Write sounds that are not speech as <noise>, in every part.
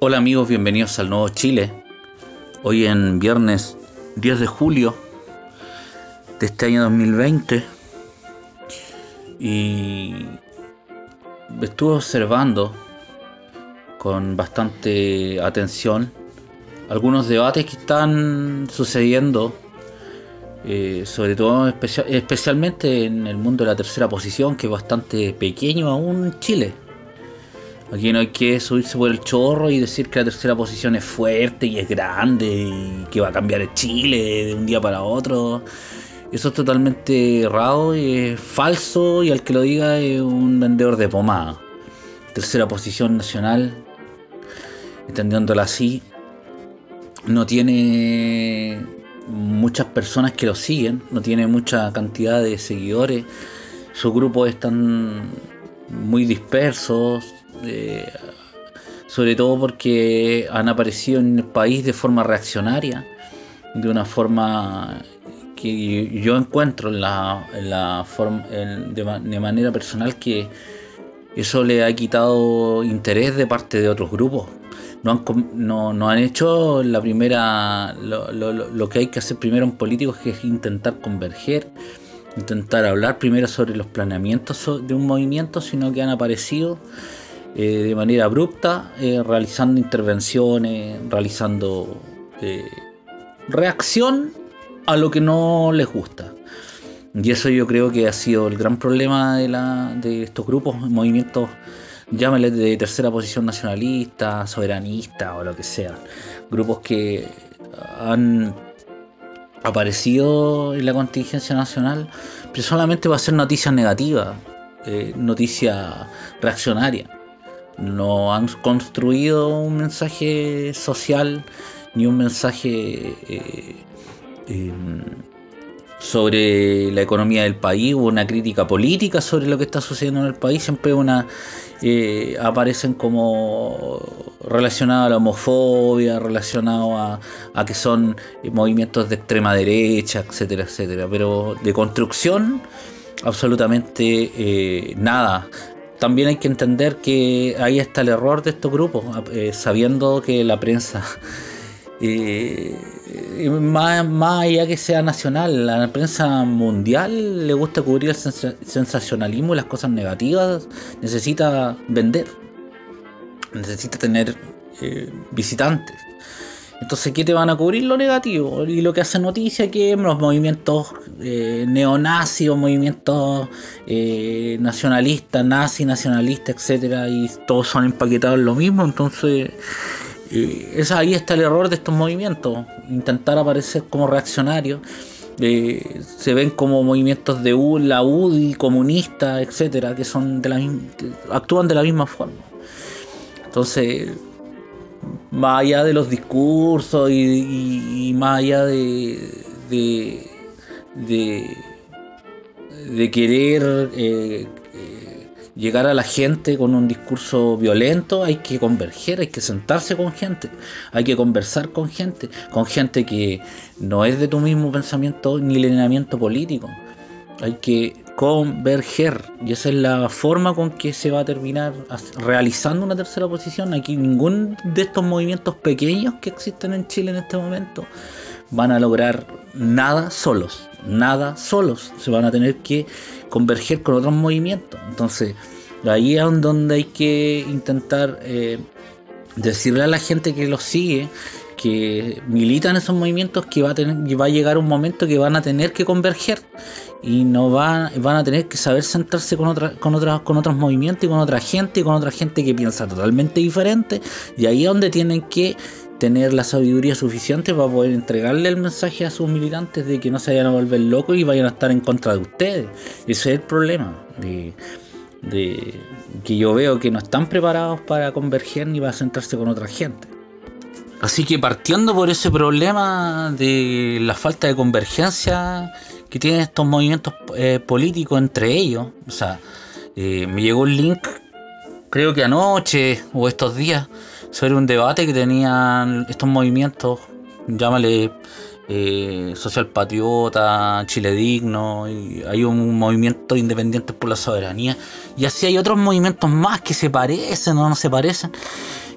Hola amigos, bienvenidos al Nuevo Chile. Hoy en viernes 10 de julio de este año 2020 y estuve observando con bastante atención algunos debates que están sucediendo, eh, sobre todo especialmente en el mundo de la tercera posición, que es bastante pequeño aún Chile. Aquí no hay que subirse por el chorro y decir que la tercera posición es fuerte y es grande y que va a cambiar el Chile de un día para otro. Eso es totalmente errado y es falso y al que lo diga es un vendedor de pomada. Tercera posición nacional, entendiéndola así, no tiene muchas personas que lo siguen, no tiene mucha cantidad de seguidores, sus grupos están muy dispersos, eh, sobre todo porque han aparecido en el país de forma reaccionaria, de una forma que yo encuentro en la, de, manera personal que eso le ha quitado interés de parte de otros grupos. No han, no, han hecho la primera lo, lo, que hay que hacer primero en políticos que es intentar converger intentar hablar primero sobre los planeamientos de un movimiento sino que han aparecido eh, de manera abrupta, eh, realizando intervenciones, realizando eh, reacción a lo que no les gusta. Y eso yo creo que ha sido el gran problema de, la, de estos grupos, movimientos, llámales de tercera posición nacionalista, soberanista o lo que sea. Grupos que han aparecido en la contingencia nacional, pero solamente va a ser noticia negativa, noticia reaccionaria no han construido un mensaje social ni un mensaje eh, em, sobre la economía del país o una crítica política sobre lo que está sucediendo en el país. Siempre una eh, aparecen como relacionados a la homofobia, relacionados a, que son movimientos de extrema derecha, etcétera, etcétera. Pero de construcción absolutamente eh, nada también hay que entender que ahí está el error de estos grupos, eh, sabiendo que la prensa, <laughs> eh, más, allá que sea nacional, la prensa mundial le gusta cubrir el sensacionalismo y las cosas negativas, necesita vender, necesita tener eh, visitantes. Entonces, ¿qué te van a cubrir? Lo negativo. Y lo que hace noticia que los movimientos eh, neonazis o movimientos eh, nacionalistas, nazi, nacionalistas, etcétera, y todos son empaquetados en lo mismo. Entonces, eh, ahí está el error de estos movimientos. Intentar aparecer como reaccionarios. Eh, se ven como movimientos de U, la UDI, comunistas, etcétera, que son de la actúan de la misma forma. Entonces, más allá de los discursos y, más allá de, de, de, querer eh, eh, llegar a la gente con un discurso violento, hay que converger, hay que sentarse con gente, hay que conversar con gente, con gente que no es de tu mismo pensamiento ni lineamiento político. Hay que converger. Y esa es la forma con que se va a terminar realizando una tercera posición. Aquí ningún de estos movimientos pequeños que existen en Chile en este momento van a lograr nada solos. Nada solos. Se van a tener que converger con otros movimientos. Entonces, ahí es donde hay que intentar eh, decirle a la gente que los sigue que militan esos movimientos que va a tener va a llegar un momento que van a tener que converger y no van, van a tener que saber sentarse con otra, con otras, con otros movimientos y con otra gente y con otra gente que piensa totalmente diferente y ahí es donde tienen que tener la sabiduría suficiente para poder entregarle el mensaje a sus militantes de que no se vayan a volver locos y vayan a estar en contra de ustedes. Ese es el problema de, de que yo veo que no están preparados para converger ni para sentarse con otra gente. Así que partiendo por ese problema de la falta de convergencia que tienen estos movimientos eh, políticos entre ellos. O sea, eh, me llegó un link, creo que anoche o estos días, sobre un debate que tenían estos movimientos, llámale eh, Social Patriota, Chile Digno, y hay un movimiento independiente por la soberanía, y así hay otros movimientos más que se parecen o no se parecen.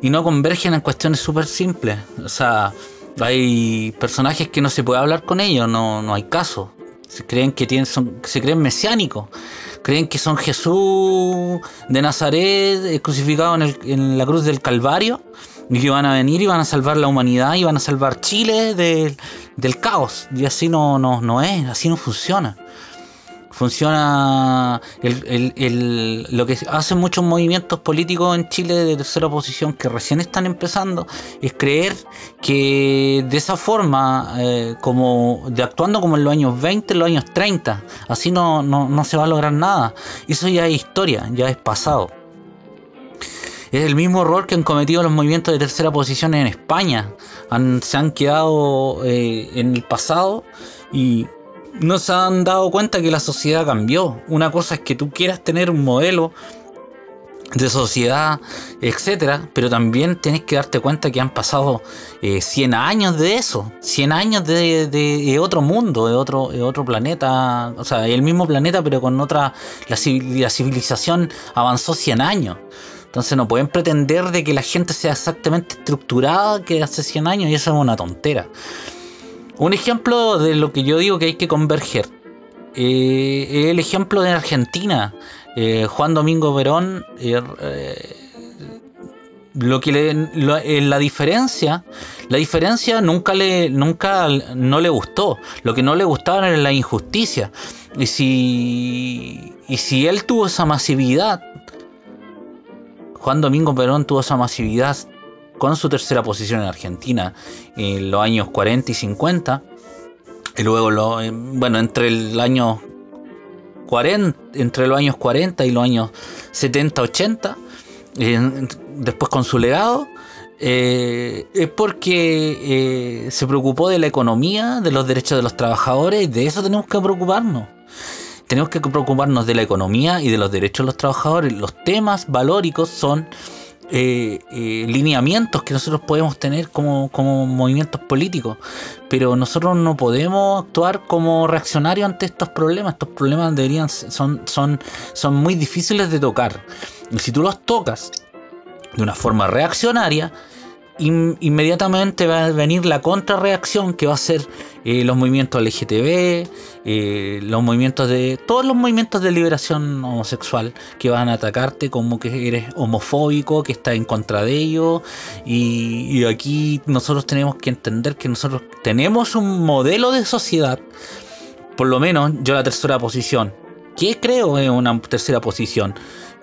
y no convergen en cuestiones súper simples. O sea, hay personajes que no se puede hablar con ellos, no, no hay caso. Se creen que tienen, son, se creen mesiánicos, creen que son Jesús de Nazaret eh, crucificado en, el, en la cruz del Calvario y que van a venir y van a salvar la humanidad y van a salvar Chile del caos. Y así no, no, no es, así no funciona funciona lo que hacen muchos movimientos políticos en Chile de tercera oposición que recién están empezando es creer que de esa forma eh, como de actuando como en los años 20 en los años 30 así no, no, se va a lograr nada eso ya es historia ya es pasado es el mismo error que han cometido los movimientos de tercera posición en España. se han quedado eh, en el pasado y no se han dado cuenta que la sociedad cambió. Una cosa es que tú quieras tener un modelo de sociedad, etcétera, pero también tienes que darte cuenta que han pasado 100 eh, años de eso, 100 años de, otro mundo, de otro, otro planeta, o sea, el mismo planeta, pero con otra. La, la civilización avanzó 100 años. Entonces no pueden pretender de que la gente sea exactamente estructurada que hace 100 años y eso es una tontera. Un ejemplo de lo que yo digo que hay que converger. Eh, el ejemplo de Argentina. Eh, Juan Domingo Verón. Eh, lo que la diferencia, la diferencia nunca le, nunca no le gustó. Lo que no le gustaba era la injusticia. Y si, y si él tuvo esa masividad, Juan Domingo Perón tuvo esa masividad con su tercera posición en Argentina en los años 40 y 50. Y luego, lo, eh, bueno, entre el año 40, entre los años 40 y los años 70, 80, eh, después con su legado, eh, es porque se preocupó de la economía, de los derechos de los trabajadores, y de eso tenemos que preocuparnos. Tenemos que preocuparnos de la economía y de los derechos de los trabajadores. Los temas valóricos son eh, eh, lineamientos que nosotros podemos tener como, movimientos políticos, pero nosotros no podemos actuar como reaccionarios ante estos problemas. Estos problemas deberían son, son, son muy difíciles de tocar. Y si tú los tocas de una forma reaccionaria, inmediatamente va a venir la contrarreacción que va a ser eh, los movimientos LGTB, eh, los movimientos de. todos los movimientos de liberación homosexual que van a atacarte como que eres homofóbico, que estás en contra de ellos. Y, aquí nosotros tenemos que entender que nosotros tenemos un modelo de sociedad, por lo menos yo la tercera posición, que creo es una tercera posición,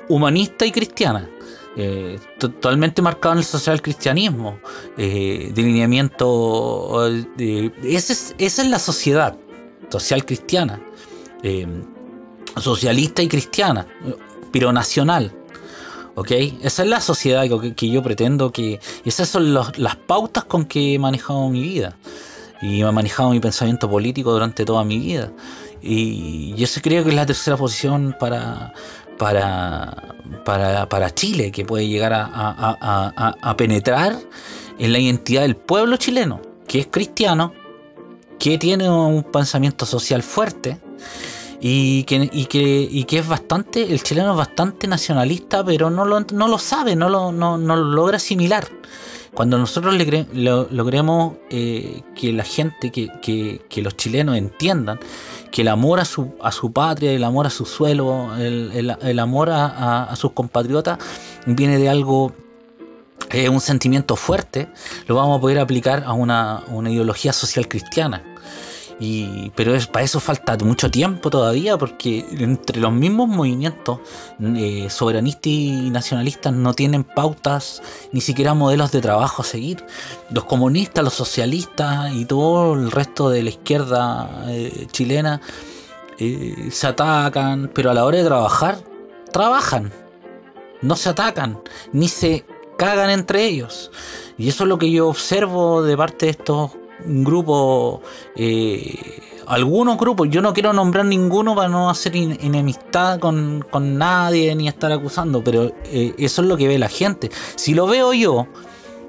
humanista y cristiana eh, totalmente marcado en el social cristianismo, eh, de, esa, es, la sociedad social cristiana, eh, socialista y cristiana, pero nacional. ¿ok? Esa es la sociedad que, yo pretendo que... Esas son las pautas con que he manejado mi vida. Y he manejado mi pensamiento político durante toda mi vida. Y yo creo que es la tercera posición para, para, para, Chile, que puede llegar a, penetrar en la identidad del pueblo chileno, que es cristiano, que tiene un pensamiento social fuerte y que, y que, que es bastante, el chileno es bastante nacionalista, pero no lo, no lo sabe, no lo, no, no lo logra asimilar. Cuando nosotros logremos eh, que la gente, que, que, los chilenos entiendan que el amor a su, a su patria, el amor a su suelo, el, amor a, sus compatriotas viene de algo, es un sentimiento fuerte, lo vamos a poder aplicar a una, una ideología social cristiana. Y, pero es, para eso falta mucho tiempo todavía, porque entre los mismos movimientos eh, soberanistas y nacionalistas no tienen pautas, ni siquiera modelos de trabajo a seguir. Los comunistas, los socialistas y todo el resto de la izquierda eh, chilena eh, se atacan, pero a la hora de trabajar, trabajan. No se atacan, ni se cagan entre ellos. Y eso es lo que yo observo de parte de estos un grupo, eh, algunos grupos, yo no quiero nombrar ninguno para no hacer enemistad con, nadie ni estar acusando, pero eh, eso es lo que ve la gente. Si lo veo yo,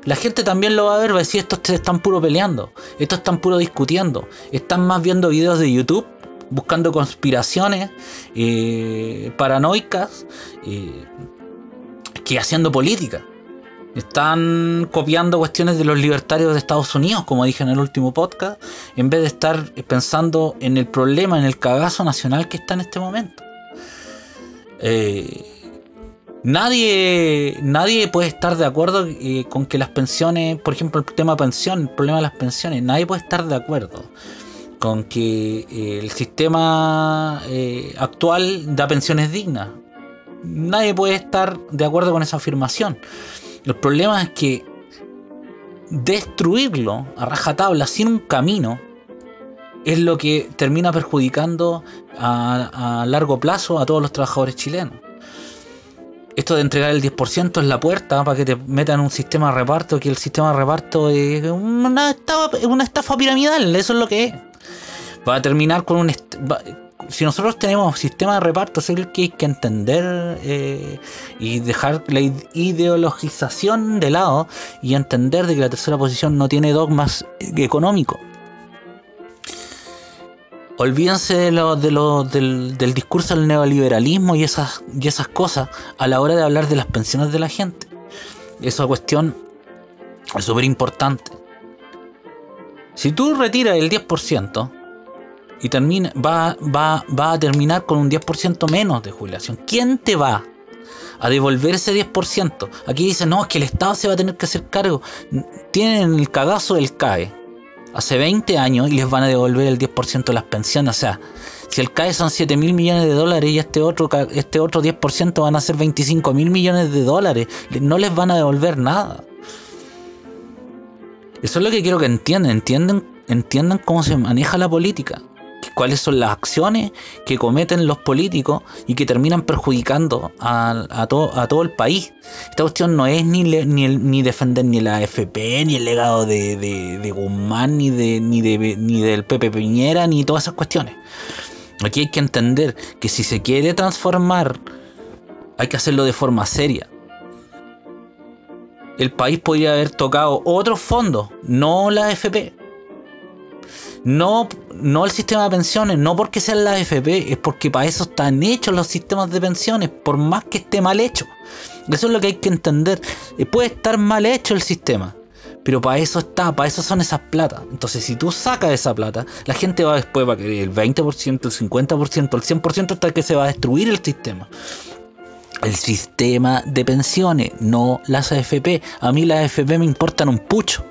la gente también lo va a ver, va a decir, estos están puro peleando, estos están puro discutiendo, están más viendo videos de YouTube buscando conspiraciones eh, paranoicas que haciendo política. Están copiando cuestiones de los libertarios de Estados Unidos, como dije en el último podcast, en vez de estar pensando en el problema, en el cagazo nacional que está en este momento. Eh, nadie, nadie puede estar de acuerdo eh, con que las pensiones, por ejemplo, el tema pensión, el problema de las pensiones, nadie puede estar de acuerdo con que eh, el sistema actual da pensiones dignas. Nadie puede estar de acuerdo con esa afirmación. El problema es que destruirlo a rajatabla sin un camino es lo que termina perjudicando a, largo plazo a todos los trabajadores chilenos. Esto de entregar el 10% es la puerta para que te metan un sistema de reparto, que el sistema de reparto es una estafa, una estafa piramidal, eso es lo que es. Va a terminar con un... Si nosotros tenemos sistema de reparto, es el que hay que entender eh, y dejar la ideologización de lado y entender de que la tercera posición no tiene dogmas económicos olvídense de lo, de lo, del, discurso del neoliberalismo y esas, y esas cosas a la hora de hablar de las pensiones de la gente. Esa cuestión es súper importante. Si tú retiras el 10% y termina, va, va, va a terminar con un 10% menos de jubilación, ¿quién te va a devolver ese 10%? Aquí dicen, no, es que el Estado se va a tener que hacer cargo. Tienen el cagazo del CAE hace 20 años y les van a devolver el 10% de las pensiones. O sea, si el CAE son 7 mil millones de dólares y este otro, este otro 10% van a ser 25 mil millones de dólares, no les van a devolver nada. Eso es lo que quiero que entiendan, entiendan, entiendan cómo se maneja la política cuáles son las acciones que cometen los políticos y que terminan perjudicando a, todo, el país. Esta cuestión no es ni, ni, defender ni la AFP, ni el legado de, Guzmán, ni, de, ni, ni del Pepe Piñera, ni todas esas cuestiones. Aquí hay que entender que si se quiere transformar, hay que hacerlo de forma seria. El país podría haber tocado otros fondos, no la AFP no, no el sistema de pensiones, no porque sean las AFP, es porque para eso están hechos los sistemas de pensiones, por más que esté mal hecho. Eso es lo que hay que entender. Eh, puede estar mal hecho el sistema, pero para eso está, para eso son esas platas. Entonces, si tú sacas esa plata, la gente va después va a querer el 20%, el 50%, el 100% hasta que se va a destruir el sistema. El sistema de pensiones, no las AFP. A mí las AFP me importan un pucho.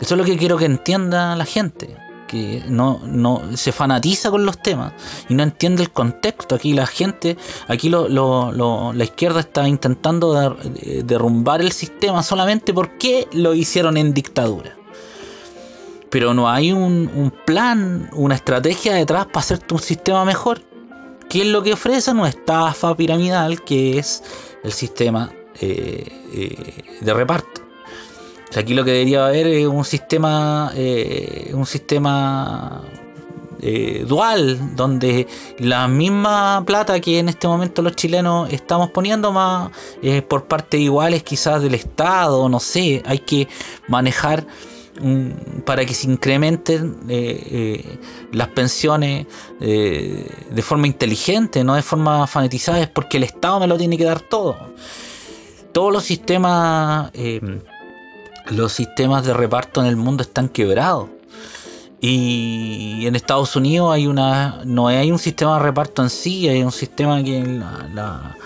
Eso es lo que quiero que entienda la gente, que no, no se fanatiza con los temas y no entiende el contexto. Aquí la gente, aquí lo, la izquierda está intentando derrumbar el sistema solamente porque lo hicieron en dictadura. Pero no hay un, plan, una estrategia detrás para hacerte un sistema mejor. ¿Qué es lo que ofrece? Una estafa piramidal que es el sistema eh, eh, de reparto aquí lo que debería haber es un sistema, eh, un sistema eh, dual, donde la misma plata que en este momento los chilenos estamos poniendo más eh, por partes iguales quizás del Estado, no sé, hay que manejar mm, para que se incrementen las pensiones de forma inteligente, no de forma fanatizada, es porque el Estado me lo tiene que dar todo. Todos los sistemas los sistemas de reparto en el mundo están quebrados. Y en Estados Unidos hay una no hay un sistema de reparto en sí, hay un sistema que la,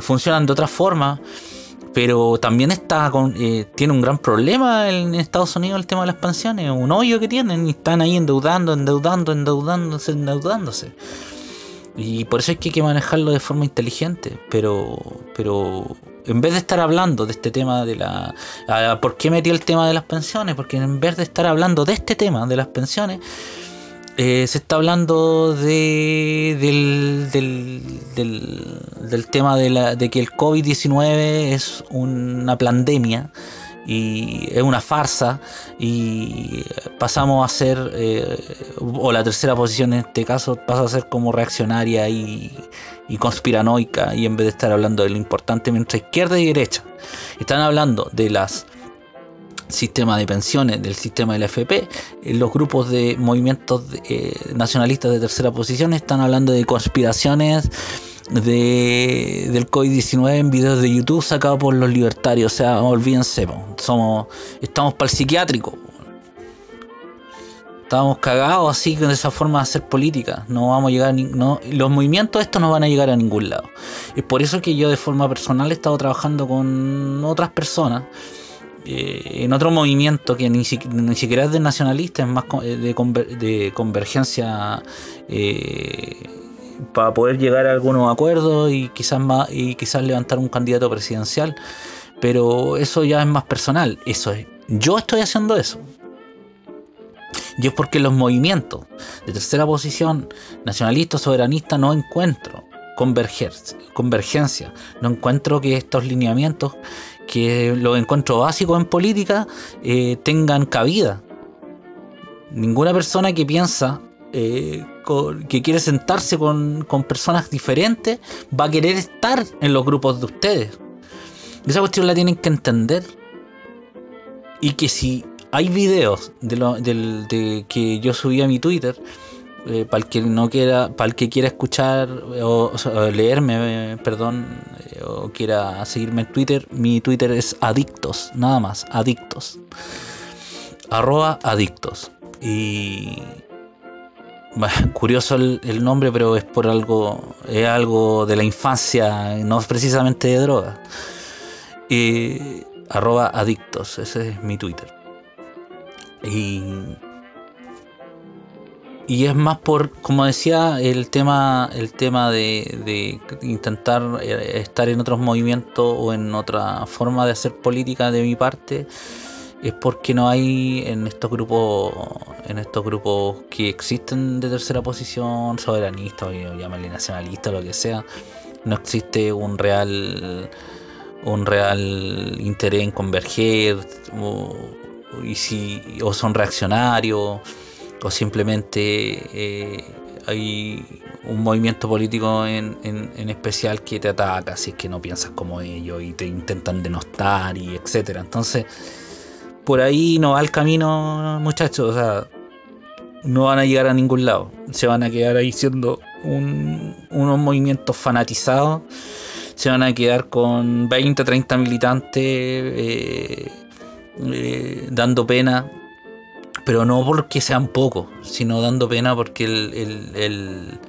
funcionan de otra forma, pero también está con, eh, tiene un gran problema en Estados Unidos el tema de las pensiones, un hoyo que tienen y están ahí endeudando, endeudando, endeudándose, endeudándose. Y por eso es que hay que manejarlo de forma inteligente, pero pero en vez de estar hablando de este tema de la... ¿Por qué metí el tema de las pensiones? Porque en vez de estar hablando de este tema de las pensiones, eh, se está hablando de, del, del, tema de, la, de que el COVID-19 es una pandemia y es una farsa y pasamos a ser, eh, o la tercera posición en este caso pasa a ser como reaccionaria y, y conspiranoica y en vez de estar hablando de lo importante mientras izquierda y derecha están hablando de las sistema de pensiones, del sistema del FP, eh, los grupos de movimientos eh, nacionalistas de tercera posición están hablando de conspiraciones de, del COVID-19 en videos de YouTube sacados por los libertarios. O sea, olvídense, somos, estamos para el psiquiátrico. Estamos cagados así de esa forma de hacer política. No vamos a llegar a no, los movimientos estos no van a llegar a ningún lado. Es por eso que yo de forma personal he estado trabajando con otras personas eh, en otro movimiento que ni, siquiera es de nacionalista, es más de, de convergencia eh, para poder llegar a algunos acuerdos y quizás más y quizás levantar un candidato presidencial. Pero eso ya es más personal. Eso es. Yo estoy haciendo eso. Y es porque los movimientos de tercera posición, nacionalistas, soberanistas, no encuentro convergencia. No encuentro que estos lineamientos que los encuentros básicos en política eh, tengan cabida. Ninguna persona que piensa eh, que quiere sentarse con, personas diferentes va a querer estar en los grupos de ustedes. Esa cuestión la tienen que entender. Y que si hay videos de, lo, de que yo subí a mi Twitter, eh, para el que no quiera, para el que quiera escuchar o, leerme, perdón, eh, o quiera seguirme en Twitter, mi Twitter es adictos, nada más, adictos. Arroba adictos. Y <laughs> curioso el, nombre, pero es por algo, es algo de la infancia, no precisamente de droga. Y arroba adictos, ese es mi Twitter. Y es más por, como decía, el tema, el tema de, intentar eh, estar en otros movimientos o en otra forma de hacer política de mi parte, es porque no hay en estos grupos, en estos grupos que existen de tercera posición, soberanista o llámale nacionalista, lo que sea, no existe un real un real interés en converger o, y si, o son reaccionarios o simplemente eh, hay un movimiento político en, especial que te ataca si es que no piensas como ellos y te intentan denostar y etcétera. Entonces, por ahí no va el camino, muchachos. O sea, no van a llegar a ningún lado. Se van a quedar ahí siendo unos movimientos fanatizados. Se van a quedar con 20, 30 militantes eh, eh, dando pena pero no porque sean pocos, sino dando pena porque el,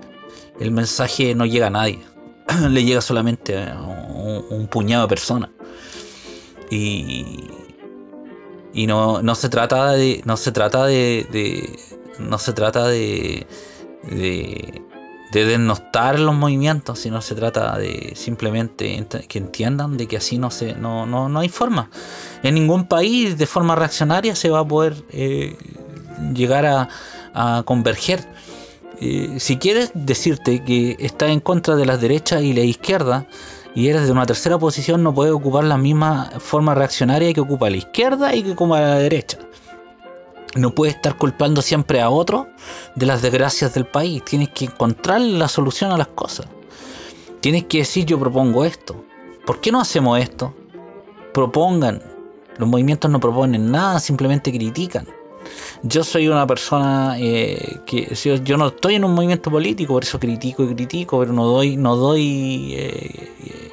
mensaje no llega a nadie, <clears throat> le llega solamente a un, puñado de personas. Y, y no, no se trata de. No se trata de. no se trata de, de. de denostar los movimientos, sino se trata de simplemente que entiendan de que así no no, no, no hay forma en ningún país de forma reaccionaria se va a poder eh, llegar a, converger. Eh, si quieres decirte que estás en contra de las derechas y la izquierda y eres de una tercera posición, no puedes ocupar la misma forma reaccionaria que ocupa la izquierda y que ocupa la derecha. No puedes estar culpando siempre a otro de las desgracias del país. Tienes que encontrar la solución a las cosas. Tienes que decir yo propongo esto. ¿Por qué no hacemos esto? Propongan, los movimientos no proponen nada, simplemente critican. Yo soy una persona eh, que yo no estoy en un movimiento político, por eso critico y critico, pero no doy, no doy eh, eh,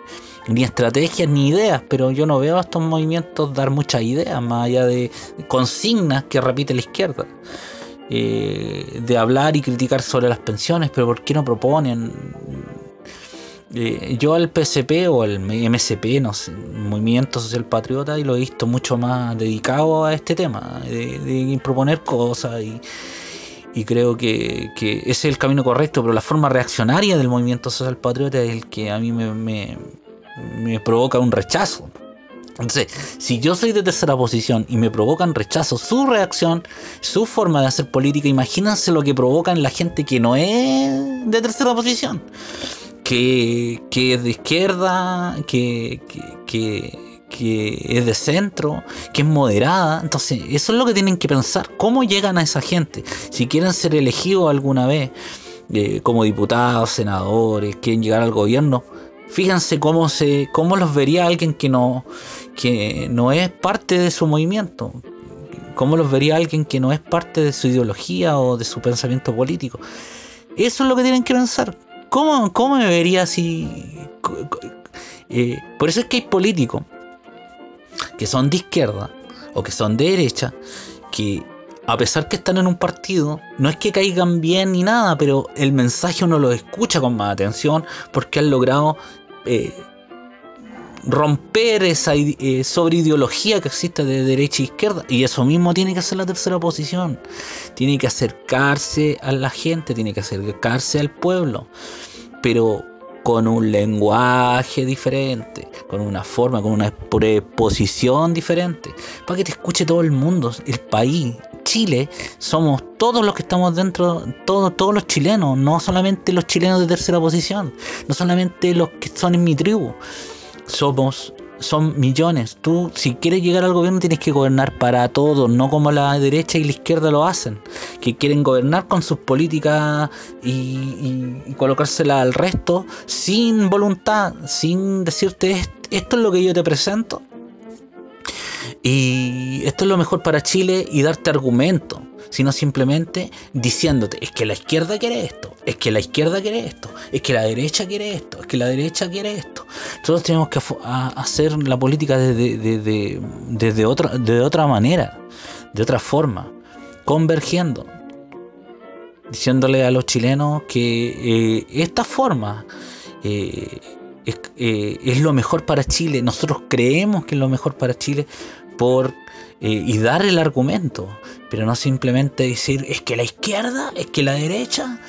ni estrategias ni ideas, pero yo no veo a estos movimientos dar muchas ideas, más allá de consignas que repite la izquierda. de hablar y criticar sobre las pensiones, pero ¿por qué no proponen? Eh, yo al PSP o al MSP, no sé, Movimiento Social Patriota, y lo he visto mucho más dedicado a este tema, de, proponer cosas y, creo que, ese es el camino correcto, pero la forma reaccionaria del movimiento social patriota es el que a mí me, provoca un rechazo. Entonces, si yo soy de tercera posición y me provocan rechazo su reacción, su forma de hacer política, imagínense lo que provocan la gente que no es de tercera posición que, es de izquierda, que, es de centro, que es moderada. Entonces, eso es lo que tienen que pensar. ¿Cómo llegan a esa gente? Si quieren ser elegidos alguna vez eh, como diputados, senadores, quieren llegar al gobierno, fíjense cómo, se, cómo los vería alguien que no, que no es parte de su movimiento. ¿Cómo los vería alguien que no es parte de su ideología o de su pensamiento político? Eso es lo que tienen que pensar ¿cómo, cómo me vería si... Eh, por eso es que hay políticos que son de izquierda o que son de derecha que a pesar que están en un partido, no es que caigan bien ni nada, pero el mensaje uno lo escucha con más atención porque han logrado eh, romper esa eh, sobreideología que existe de derecha e izquierda. Y eso mismo tiene que hacer la tercera posición. Tiene que acercarse a la gente, tiene que acercarse al pueblo. Pero con un lenguaje diferente, con una forma, con una preposición diferente, para que te escuche todo el mundo, el país. Chile somos todos los que estamos dentro, todos, todos los chilenos, no solamente los chilenos de tercera posición, no solamente los que son en mi tribu. Somos son millones. Tú, si quieres llegar al gobierno, tienes que gobernar para todos, no como la derecha y la izquierda lo hacen, que quieren gobernar con sus políticas y, y, colocársela al resto sin voluntad, sin decirte esto es lo que yo te presento. Y esto es lo mejor para Chile y darte argumento sino simplemente diciéndote, es que la izquierda quiere esto, es que la izquierda quiere esto, es que la derecha quiere esto, es que la derecha quiere esto. Nosotros tenemos que hacer la política desde, desde, otra, de otra manera, de otra forma, convergiendo, diciéndole a los chilenos que eh, esta forma eh, eh, es, lo mejor para Chile. Nosotros creemos que es lo mejor para Chile por y dar el argumento, pero no simplemente decir es que la izquierda, es que la derecha.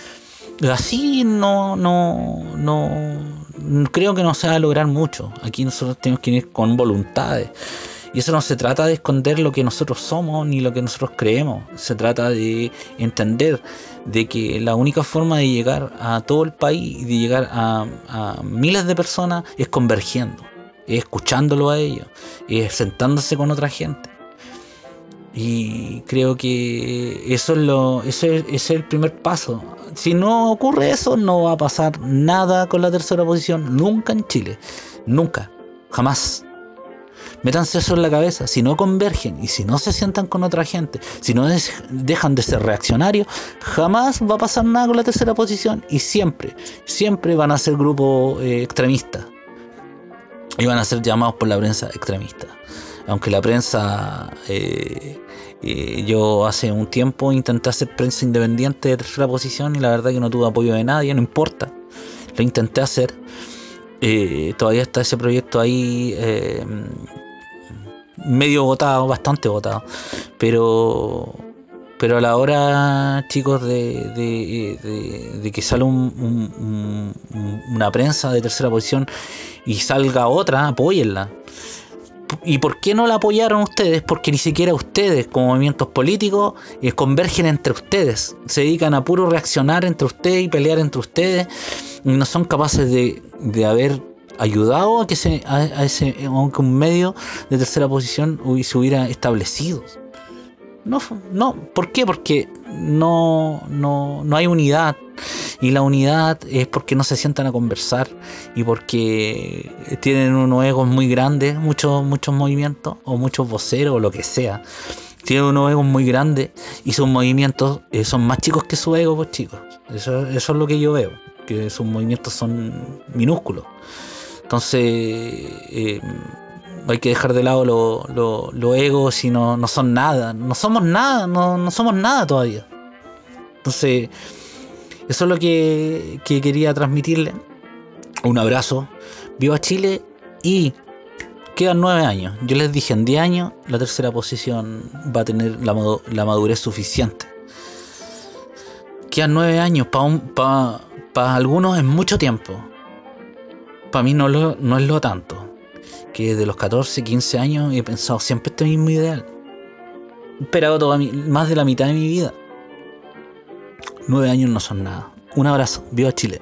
Así no, no, no, creo que no se va a lograr mucho. Aquí nosotros tenemos que ir con voluntades. Y eso no se trata de esconder lo que nosotros somos ni lo que nosotros creemos. Se trata de entender de que la única forma de llegar a todo el país y de llegar a, a miles de personas es convergiendo, es escuchándolo a ellos, es sentándose con otra gente. Y creo que eso es, lo, ese, es el primer paso. Si no ocurre eso, no va a pasar nada con la tercera posición. Nunca en Chile. Nunca. Jamás. Métanse eso en la cabeza. Si no convergen y si no se sientan con otra gente, si no dejan de ser reaccionarios, jamás va a pasar nada con la tercera posición. Y siempre, siempre van a ser grupos eh, extremistas. Y van a ser llamados por la prensa extremistas aunque la prensa, eh, eh, yo hace un tiempo intenté hacer prensa independiente de tercera posición y la verdad que no tuve apoyo de nadie, no importa, lo intenté hacer. Eh, todavía está ese proyecto ahí medio votado, bastante votado, pero pero a la hora, chicos, de, que sale una prensa de tercera posición y salga otra, apóyenla. ¿Y por qué no la apoyaron ustedes? Porque ni siquiera ustedes, como movimientos políticos, eh, convergen entre ustedes. Se dedican a puro reaccionar entre ustedes y pelear entre ustedes. Y no son capaces de, haber ayudado a que se, a, ese aunque un medio de tercera posición se hubiera establecido. No, no, ¿por qué? Porque no, no, no hay unidad. Y la unidad es porque no se sientan a conversar y porque tienen unos egos muy grandes, muchos, muchos movimientos, o muchos voceros, o lo que sea. Tienen unos egos muy grandes y sus movimientos eh, son más chicos que su ego, pues chicos. Eso, eso es lo que yo veo, que sus movimientos son minúsculos. Entonces, eh, hay que dejar de lado los lo, egos y no, son nada. No somos nada, no, somos nada todavía. Entonces, eso es lo que, quería transmitirle. Un abrazo. Viva Chile y quedan nueve años. Yo les dije, en diez años la tercera posición va a tener la, madurez suficiente. Quedan nueve años, para pa, algunos es mucho tiempo. Para mí no, lo, no es lo tanto. Que de los 14, 15 años he pensado siempre este mismo ideal. Esperado toda más de la mitad de mi vida. Nueve años no son nada. Un abrazo. Viva Chile.